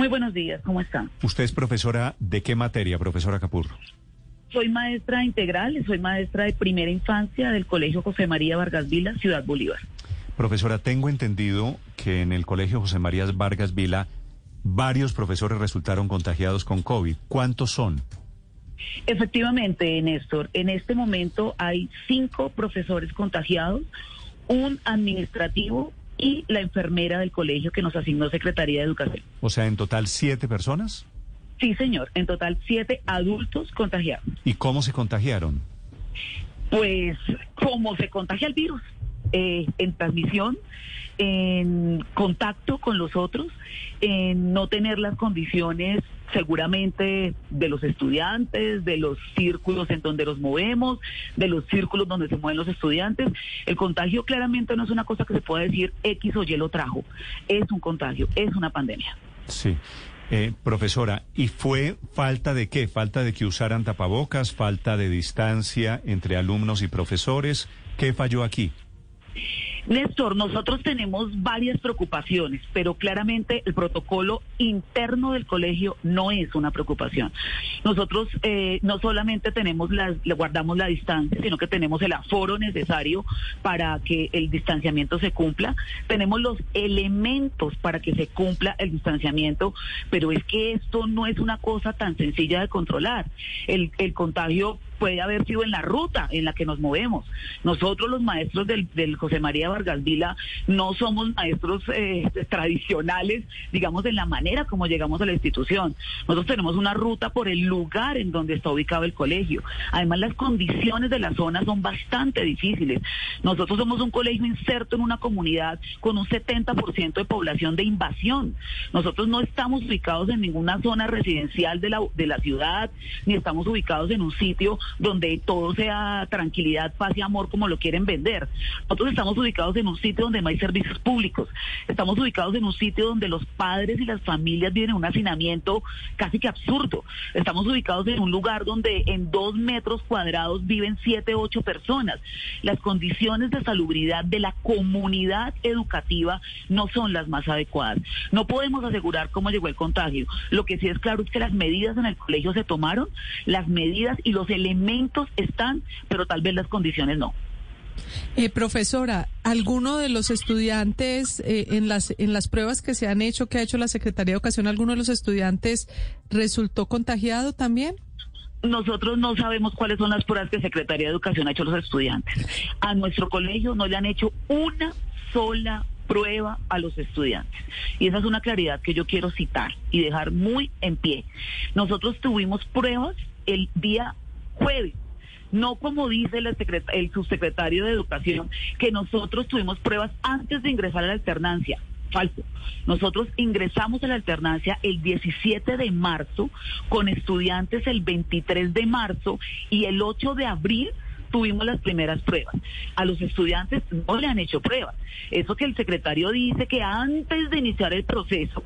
Muy buenos días, ¿cómo están? ¿Usted es profesora de qué materia, profesora Capurro? Soy maestra integral soy maestra de primera infancia del Colegio José María Vargas Vila, Ciudad Bolívar. Profesora, tengo entendido que en el Colegio José María Vargas Vila varios profesores resultaron contagiados con COVID. ¿Cuántos son? Efectivamente, Néstor, en este momento hay cinco profesores contagiados, un administrativo y la enfermera del colegio que nos asignó Secretaría de Educación. O sea, en total siete personas. Sí, señor, en total siete adultos contagiados. ¿Y cómo se contagiaron? Pues, ¿cómo se contagia el virus? Eh, en transmisión, en contacto con los otros, en no tener las condiciones seguramente de los estudiantes, de los círculos en donde los movemos, de los círculos donde se mueven los estudiantes. El contagio claramente no es una cosa que se pueda decir X o Y lo trajo, es un contagio, es una pandemia. Sí. Eh, profesora, ¿y fue falta de qué? ¿Falta de que usaran tapabocas? ¿Falta de distancia entre alumnos y profesores? ¿Qué falló aquí? Néstor, nosotros tenemos varias preocupaciones, pero claramente el protocolo interno del colegio no es una preocupación. Nosotros eh, no solamente tenemos las, guardamos la distancia, sino que tenemos el aforo necesario para que el distanciamiento se cumpla. Tenemos los elementos para que se cumpla el distanciamiento, pero es que esto no es una cosa tan sencilla de controlar. El contagio puede haber sido en la ruta en la que nos movemos. Nosotros los maestros del, José María Vargas Vila no somos maestros eh, tradicionales, digamos, en la manera como llegamos a la institución. Nosotros tenemos una ruta por el lugar en donde está ubicado el colegio. Además, las condiciones de la zona son bastante difíciles. Nosotros somos un colegio inserto en una comunidad con un 70% de población de invasión. Nosotros no estamos ubicados en ninguna zona residencial de la, de la ciudad, ni estamos ubicados en un sitio donde todo sea tranquilidad, paz y amor como lo quieren vender. Nosotros estamos ubicados en un sitio donde no hay servicios públicos. Estamos ubicados en un sitio donde los padres y las familias viven en un hacinamiento casi que absurdo. Estamos ubicados en un lugar donde en dos metros cuadrados viven siete, ocho personas. Las condiciones de salubridad de la comunidad educativa no son las más adecuadas. No podemos asegurar cómo llegó el contagio. Lo que sí es claro es que las medidas en el colegio se tomaron, las medidas y los elementos elementos están, pero tal vez las condiciones no. Eh, profesora, ¿alguno de los estudiantes eh, en las en las pruebas que se han hecho, que ha hecho la Secretaría de Educación, alguno de los estudiantes resultó contagiado también? Nosotros no sabemos cuáles son las pruebas que Secretaría de Educación ha hecho a los estudiantes. A nuestro colegio no le han hecho una sola prueba a los estudiantes. Y esa es una claridad que yo quiero citar y dejar muy en pie. Nosotros tuvimos pruebas el día jueves. No como dice el, el subsecretario de Educación, que nosotros tuvimos pruebas antes de ingresar a la alternancia falso. Nosotros ingresamos a la alternancia el 17 de marzo con estudiantes el 23 de marzo y el 8 de abril tuvimos las primeras pruebas. A los estudiantes no le han hecho pruebas. Eso que el secretario dice que antes de iniciar el proceso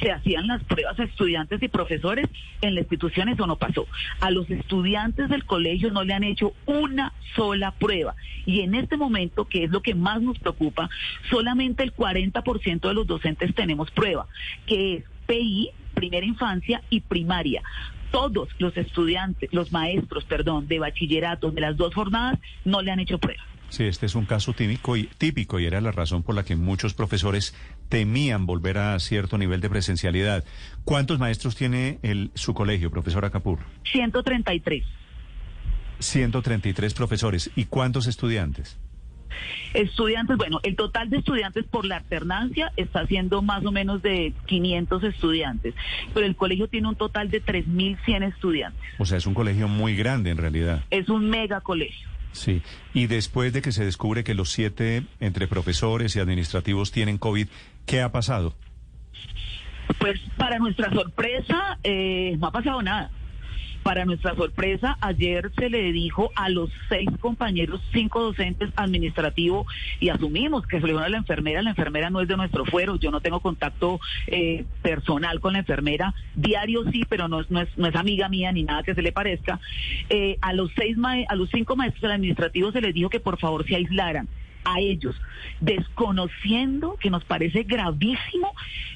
se hacían las pruebas a estudiantes y profesores, en la institución eso no pasó. A los estudiantes del colegio no le han hecho una sola prueba. Y en este momento, que es lo que más nos preocupa, solamente el 40% de los docentes tenemos prueba, que es PI, primera infancia y primaria todos los estudiantes, los maestros, perdón, de bachillerato de las dos jornadas no le han hecho prueba. Sí, este es un caso típico y, típico y era la razón por la que muchos profesores temían volver a cierto nivel de presencialidad. ¿Cuántos maestros tiene el, su colegio, profesora Capur? 133. 133 profesores. ¿Y cuántos estudiantes? Estudiantes, bueno, el total de estudiantes por la alternancia está siendo más o menos de 500 estudiantes, pero el colegio tiene un total de 3.100 estudiantes. O sea, es un colegio muy grande en realidad. Es un mega colegio. Sí, y después de que se descubre que los siete entre profesores y administrativos tienen COVID, ¿qué ha pasado? Pues para nuestra sorpresa, eh, no ha pasado nada. Para nuestra sorpresa, ayer se le dijo a los seis compañeros, cinco docentes administrativos, y asumimos que se le dijo a la enfermera, la enfermera no es de nuestro fuero, yo no tengo contacto eh, personal con la enfermera, diario sí, pero no, es- no, es, no es amiga mía ni nada que se le parezca. Eh, a los seis mae- a los cinco maestros administrativos se les dijo que por favor se aislaran a ellos, desconociendo que nos parece gravísimo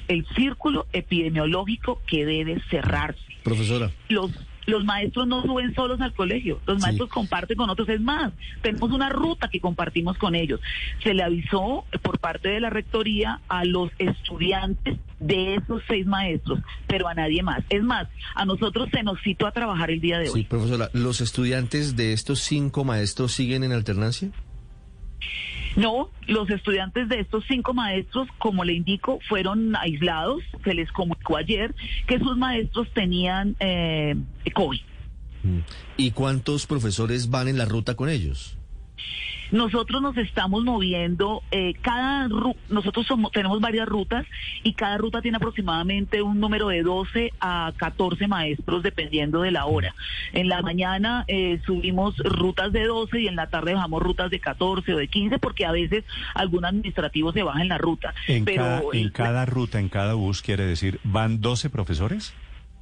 el círculo epidemiológico que debe cerrarse Profesora. los los maestros no suben solos al colegio, los Sí. maestros comparten con otros. Es más, tenemos una ruta que compartimos con ellos. Se le avisó por parte de la rectoría a los estudiantes de esos seis maestros, pero a nadie más. Es más, a nosotros se nos citó a trabajar el día de Sí, hoy. profesora, ¿los estudiantes de estos cinco maestros siguen en alternancia? No, los estudiantes de estos cinco maestros, como le indico, fueron aislados. Se les comunicó ayer que sus maestros tenían eh, COVID. Mm. ¿Y cuántos profesores van en la ruta con ellos? Nosotros nos estamos moviendo, eh, cada ru- nosotros somos, tenemos varias rutas y cada ruta tiene aproximadamente un número de 12 a 14 maestros dependiendo de la hora. En la mañana eh, subimos rutas de 12 y en la tarde bajamos rutas de 14 o de 15 porque a veces algún administrativo se baja en la ruta. En, Pero cada, en el- cada ruta, en cada bus, quiere decir, ¿van 12 profesores?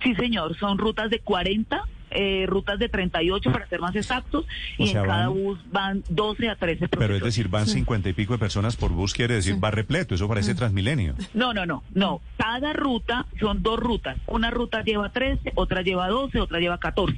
Sí, señor, son rutas de 40, eh, rutas de 38 para ser más exactos, O y sea, en cada van- bus van 12 a 13 profesores. Pero es decir, van 50 y pico de personas por bus, quiere decir, va repleto, eso parece Transmilenio. No, no, no, no. Cada ruta son dos rutas. Una ruta lleva 13, otra lleva 12, otra lleva 14.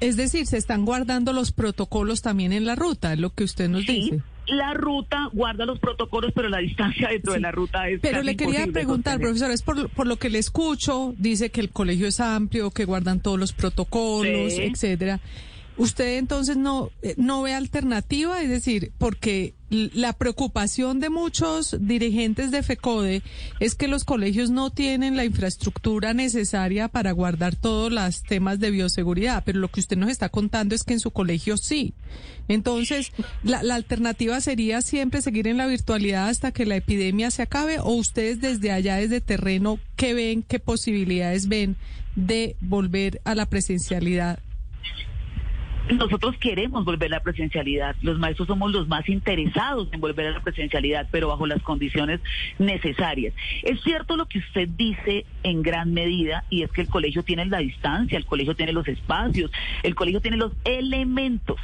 Es decir, se están guardando los protocolos también en la ruta, lo que usted nos Sí, dice. La ruta guarda los protocolos, pero la distancia dentro Sí. de la ruta es Pero le quería preguntar, sostener. profesor, es por, por lo que le escucho, dice que el colegio es amplio, que guardan todos los protocolos, Sí. etcétera. Usted entonces no eh, no ve alternativa, es decir, porque la preocupación de muchos dirigentes de FECODE es que los colegios no tienen la infraestructura necesaria para guardar todos los temas de bioseguridad, pero lo que usted nos está contando es que en su colegio sí. Entonces, la, la alternativa sería siempre seguir en la virtualidad hasta que la epidemia se acabe o ustedes desde allá, desde terreno, ¿qué ven, qué posibilidades ven de volver a la presencialidad? Nosotros queremos volver a la presencialidad. Los maestros somos los más interesados en volver a la presencialidad, pero bajo las condiciones necesarias. Es cierto lo que usted dice en gran medida, y es que el colegio tiene la distancia, el colegio tiene los espacios, el colegio tiene los elementos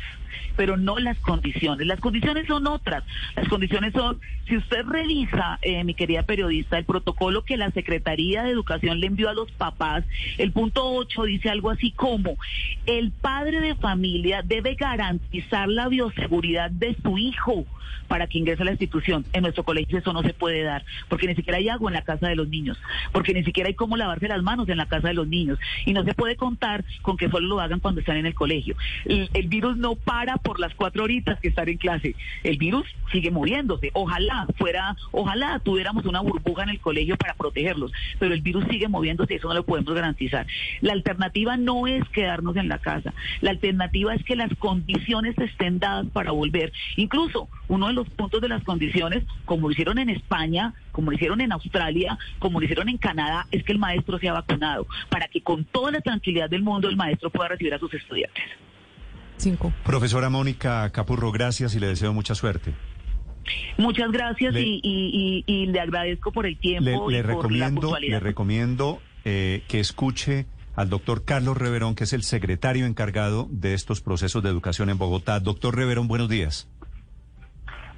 pero no las condiciones. Las condiciones son otras. Las condiciones son, si usted revisa, eh, mi querida periodista, el protocolo que la Secretaría de Educación le envió a los papás, el punto 8 dice algo así como, el padre de familia debe garantizar la bioseguridad de su hijo para que ingrese a la institución. En nuestro colegio eso no se puede dar, porque ni siquiera hay agua en la casa de los niños, porque ni siquiera hay cómo lavarse las manos en la casa de los niños, y no se puede contar con que solo lo hagan cuando están en el colegio. El, el virus no para por las cuatro horitas que están en clase. El virus sigue moviéndose. Ojalá fuera, ojalá tuviéramos una burbuja en el colegio para protegerlos, pero el virus sigue moviéndose y eso no lo podemos garantizar. La alternativa no es quedarnos en la casa. La alternativa es que las condiciones estén dadas para volver. Incluso uno de los puntos de las condiciones, como lo hicieron en España, como lo hicieron en Australia, como lo hicieron en Canadá, es que el maestro sea vacunado, para que con toda la tranquilidad del mundo el maestro pueda recibir a sus estudiantes. Cinco. Profesora Mónica Capurro, gracias y le deseo mucha suerte. Muchas gracias Le- y, y- y- y le agradezco por el tiempo Le, y le por la recomiendo, le recomiendo eh, que escuche al doctor Carlos Reverón, que es el secretario encargado de estos procesos de educación en Bogotá. Doctor Reverón, buenos días.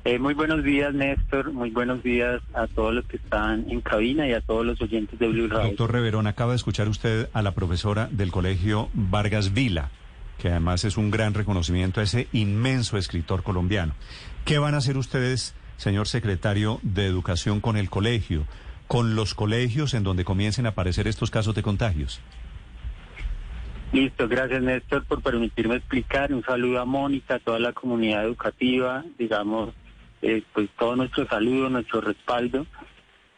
Eh, muy buenos días, Néstor. Muy buenos días a todos los que están en cabina y a todos los oyentes de Blue Radio. Doctor Reverón, acaba de escuchar usted a la profesora del colegio Vargas Vila, que además es un gran reconocimiento a ese inmenso escritor colombiano. ¿Qué van a hacer ustedes, señor secretario de Educación, con el colegio, con los colegios en donde comiencen a aparecer estos casos de contagios? Listo, gracias, Néstor, por permitirme explicar. Un saludo a Mónica, a toda la comunidad educativa, digamos, eh, pues todo nuestro saludo, nuestro respaldo.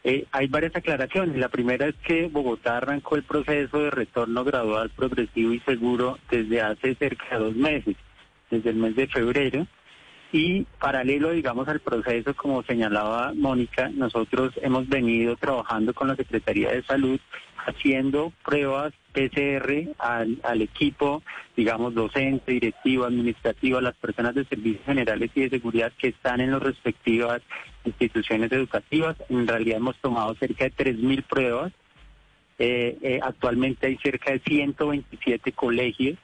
Eh, hay varias aclaraciones. La primera es que Bogotá arrancó el proceso de retorno gradual, progresivo y seguro desde hace cerca de dos meses. desde el mes de febrero. Y paralelo, digamos, al proceso, como señalaba Mónica, nosotros hemos venido trabajando con la Secretaría de Salud haciendo pruebas PCR al, al equipo, digamos, docente, directivo, administrativo, a las personas de servicios generales y de seguridad que están en las respectivas instituciones educativas. En realidad hemos tomado cerca de 3.000 pruebas. Eh, eh, actualmente hay cerca de 127 colegios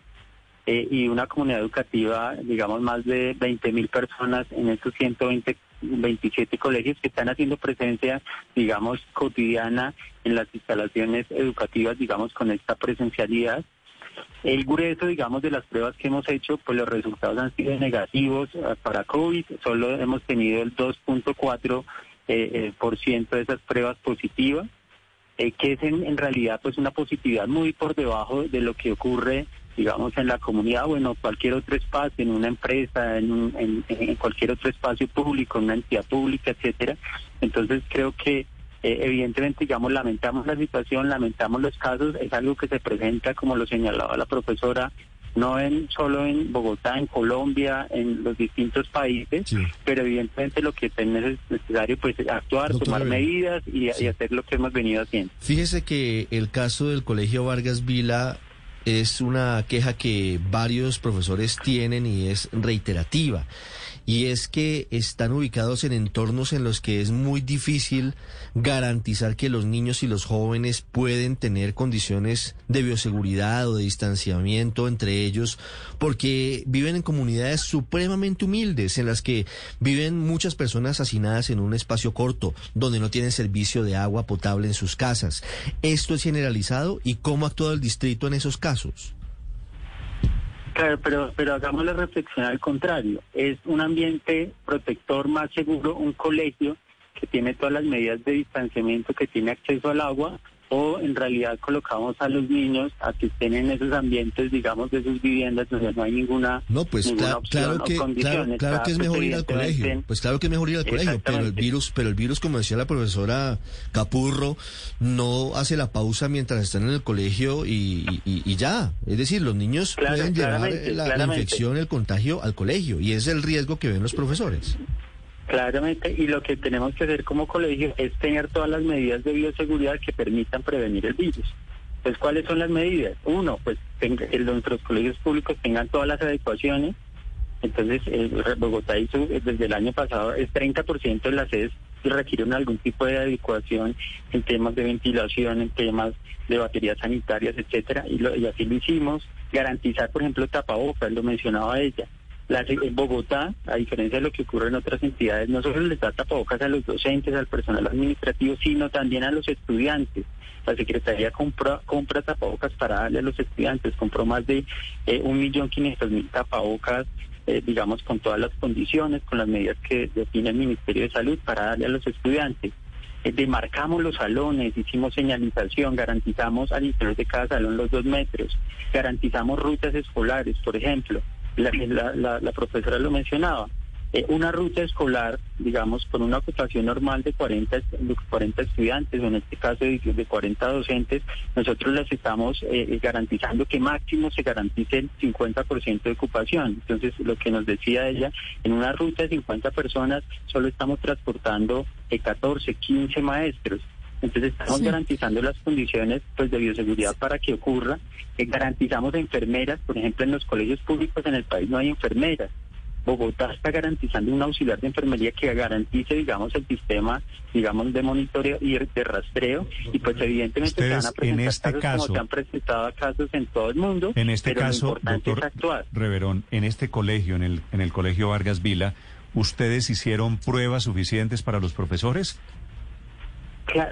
eh, y una comunidad educativa, digamos, más de 20.000 personas en estos 127 colegios que están haciendo presencia, digamos, cotidiana en las instalaciones educativas, digamos, con esta presencialidad. El grueso, digamos, de las pruebas que hemos hecho, pues los resultados han sido negativos eh, para COVID. Solo hemos tenido el 2.4% eh, eh, por ciento de esas pruebas positivas, que es en, en realidad pues una positividad muy por debajo de lo que ocurre, digamos, en la comunidad o en cualquier otro espacio, en una empresa, en, un- en cualquier otro espacio público, en una entidad pública, etcétera. Entonces creo que eh, evidentemente, digamos, lamentamos la situación, lamentamos los casos, es algo que se presenta, como lo señalaba la profesora, no en solo en Bogotá, en Colombia, en los distintos países, Sí. pero evidentemente lo que es necesario pues es actuar, tomar medidas y, Sí. y hacer lo que hemos venido haciendo. Fíjese que el caso del Colegio Vargas Vila es una queja que varios profesores tienen y es reiterativa. Y es que están ubicados en entornos en los que es muy difícil garantizar que los niños y los jóvenes pueden tener condiciones de bioseguridad o de distanciamiento entre ellos, porque viven en comunidades supremamente humildes, en las que viven muchas personas hacinadas en un espacio corto, donde no tienen servicio de agua potable en sus casas. ¿Esto es generalizado y cómo ha actuado el distrito en esos casos? Claro, pero, pero hagamos la reflexión al contrario. Es un ambiente protector más seguro, un colegio que tiene todas las medidas de distanciamiento, que tiene acceso al agua, o en realidad colocamos a los niños a que estén en esos ambientes, digamos, de sus viviendas donde no hay ninguna, No, pues ninguna opción claro o que condición. claro, claro que es mejor ir al colegio. Pues claro que es mejor ir al colegio, pero el virus, pero el virus, como decía la profesora Capurro, no hace la pausa mientras están en el colegio y, y- y ya. Es decir, los niños Claro, pueden llevar la, la infección, el contagio al colegio y es el riesgo que ven los profesores. Claramente, y lo que tenemos que hacer como colegio es tener todas las medidas de bioseguridad que permitan prevenir el virus. Entonces, ¿cuáles son las medidas? Uno, pues que nuestros colegios públicos tengan todas las adecuaciones. Entonces, el Bogotá hizo desde el año pasado, es 30% de las sedes que requieren algún tipo de adecuación en temas de ventilación, en temas de baterías sanitarias, etcétera, y, lo- y así lo hicimos. Garantizar, por ejemplo, tapabocas, lo mencionaba ella. La, en Bogotá, a diferencia de lo que ocurre en otras entidades, no solo les da tapabocas a los docentes, al personal administrativo, sino también a los estudiantes. La Secretaría compra, compra tapabocas para darle a los estudiantes, compró más de eh, un millón quinientos mil tapabocas, eh, digamos, con todas las condiciones, con las medidas que define el Ministerio de Salud para darle a los estudiantes. Eh, demarcamos los salones, hicimos señalización, garantizamos al interior de cada salón los dos metros, garantizamos rutas escolares, por ejemplo. La, la- la- la profesora lo mencionaba. Eh, una ruta escolar, digamos, con una ocupación normal de 40, est- de 40 estudiantes, o en este caso de, de 40 docentes, nosotros les estamos eh, garantizando que máximo se garantice el 50% de ocupación. Entonces, lo que nos decía ella, en una ruta de 50 personas solo estamos transportando eh, 14, 15 maestros. Entonces estamos Sí. garantizando las condiciones pues de bioseguridad para que ocurra. Eh, garantizamos enfermeras, por ejemplo, en los colegios públicos en el país no hay enfermeras. Bogotá está garantizando un auxiliar de enfermería que garantice, digamos, el sistema, digamos, de monitoreo y de rastreo. Y pues evidentemente se van a presentar en este casos caso- como se han presentado casos en todo el mundo. En este pero caso, lo importante doctor es actuar. Reverón, en este colegio, en el, en el colegio Vargas Vila, ¿ustedes hicieron pruebas suficientes para los profesores?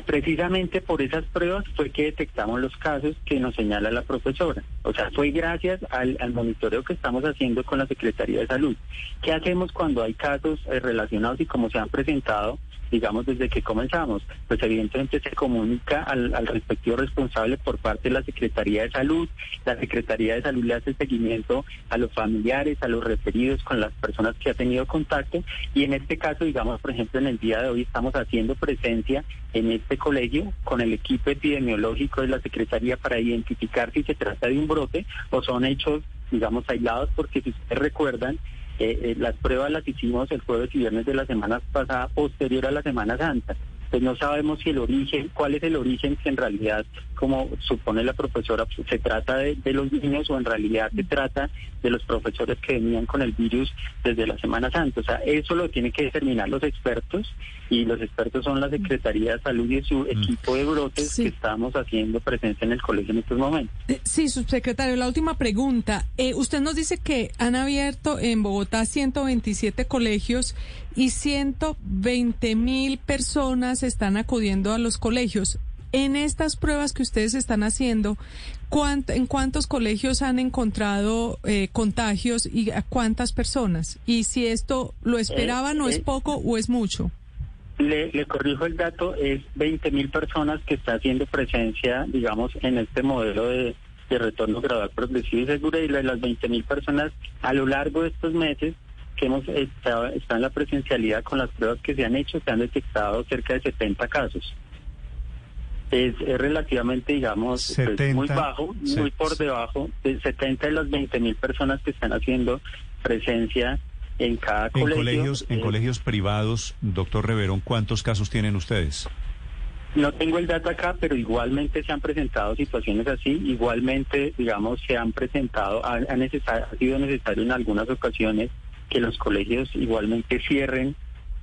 Precisamente por esas pruebas fue que detectamos los casos que nos señala la profesora. O sea, fue gracias al, al monitoreo que estamos haciendo con la Secretaría de Salud. ¿Qué hacemos cuando hay casos eh, relacionados y como se han presentado, digamos, desde que comenzamos? Pues evidentemente se comunica al, al respectivo responsable por parte de la Secretaría de Salud. La Secretaría de Salud le hace seguimiento a los familiares, a los referidos con las personas que ha tenido contacto. Y en este caso, digamos, por ejemplo, en el día de hoy estamos haciendo presencia en este colegio con el equipo epidemiológico de la Secretaría para identificar si se trata de un brote o son hechos digamos, aislados, porque si ustedes recuerdan, eh, eh, las pruebas las hicimos el jueves y viernes de la semana pasada, posterior a la Semana Santa. Pues no sabemos si el origen, cuál es el origen, que en realidad, como supone la profesora, pues, se trata de, de los niños o en realidad se trata de los profesores que venían con el virus desde la Semana Santa. O sea, eso lo tienen que determinar los expertos y los expertos son la Secretaría de Salud y su equipo de brotes Sí. que estamos haciendo presencia en el colegio en estos momentos. Eh, Sí, subsecretario, la última pregunta. Eh, usted nos dice que han abierto en Bogotá 127 colegios y 120 mil personas están acudiendo a los colegios. En estas pruebas que ustedes están haciendo, ¿cuánt- ¿en cuántos colegios han encontrado eh, contagios y a cuántas personas? Y si esto lo esperaban, ¿no es eh, poco o es mucho? Le, le corrijo el dato, es 20 mil personas que está haciendo presencia, digamos, en este modelo de, de retorno gradual, progresivo y seguro, y de las 20 mil personas a lo largo de estos meses que hemos estado, estado en la presencialidad con las pruebas que se han hecho, se han detectado cerca de 70 casos. Es, es relativamente, digamos, pues, 70, muy bajo, muy por debajo de 70 de las 20 mil personas que están haciendo presencia en cada En colegio. colegios, en Eh, colegios privados, doctor Reverón, ¿cuántos casos tienen ustedes? No tengo el dato acá, pero igualmente se han presentado situaciones así, igualmente, digamos, se han presentado, ha, ha sido necesario en algunas ocasiones que los colegios igualmente cierren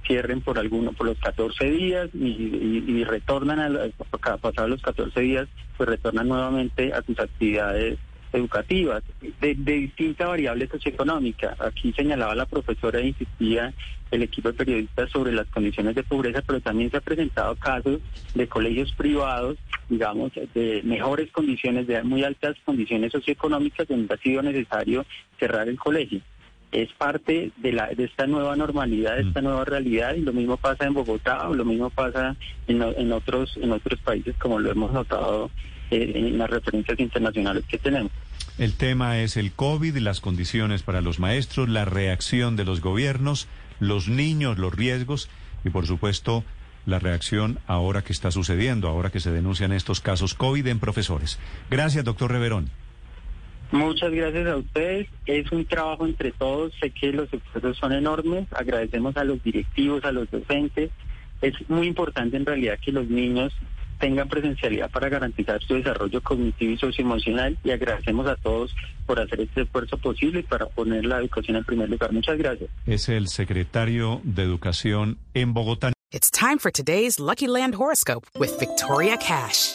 cierren por alguno por los 14 días y, retornan a, a- pasados los 14 días pues retornan nuevamente a sus actividades educativas de, de distinta variable socioeconómica. Aquí señalaba la profesora e insistía el equipo de periodistas sobre las condiciones de pobreza, pero también se ha presentado casos de colegios privados, digamos, de mejores condiciones, de muy altas condiciones socioeconómicas, donde ha sido necesario cerrar el colegio. Es parte de, la, de esta nueva normalidad, de esta nueva realidad, y lo mismo pasa en Bogotá, o lo mismo pasa en otros en otros países, como lo hemos notado eh, en las referencias internacionales que tenemos. El tema es el COVID, las condiciones para los maestros, la reacción de los gobiernos, los niños, los riesgos y, por supuesto, la reacción ahora que está sucediendo, ahora que se denuncian estos casos COVID en profesores. Gracias, doctor Reverón. Muchas gracias a ustedes. Es un trabajo entre todos. Sé que los esfuerzos son enormes. Agradecemos a los directivos, a los docentes. Es muy importante en realidad que los niños tengan presencialidad para garantizar su desarrollo cognitivo y socioemocional y agradecemos a todos por hacer este esfuerzo posible y para poner la educación en primer lugar. Muchas gracias. Es el secretario de Educación en Bogotá. It's time for today's Lucky Land horoscope with Victoria Cash.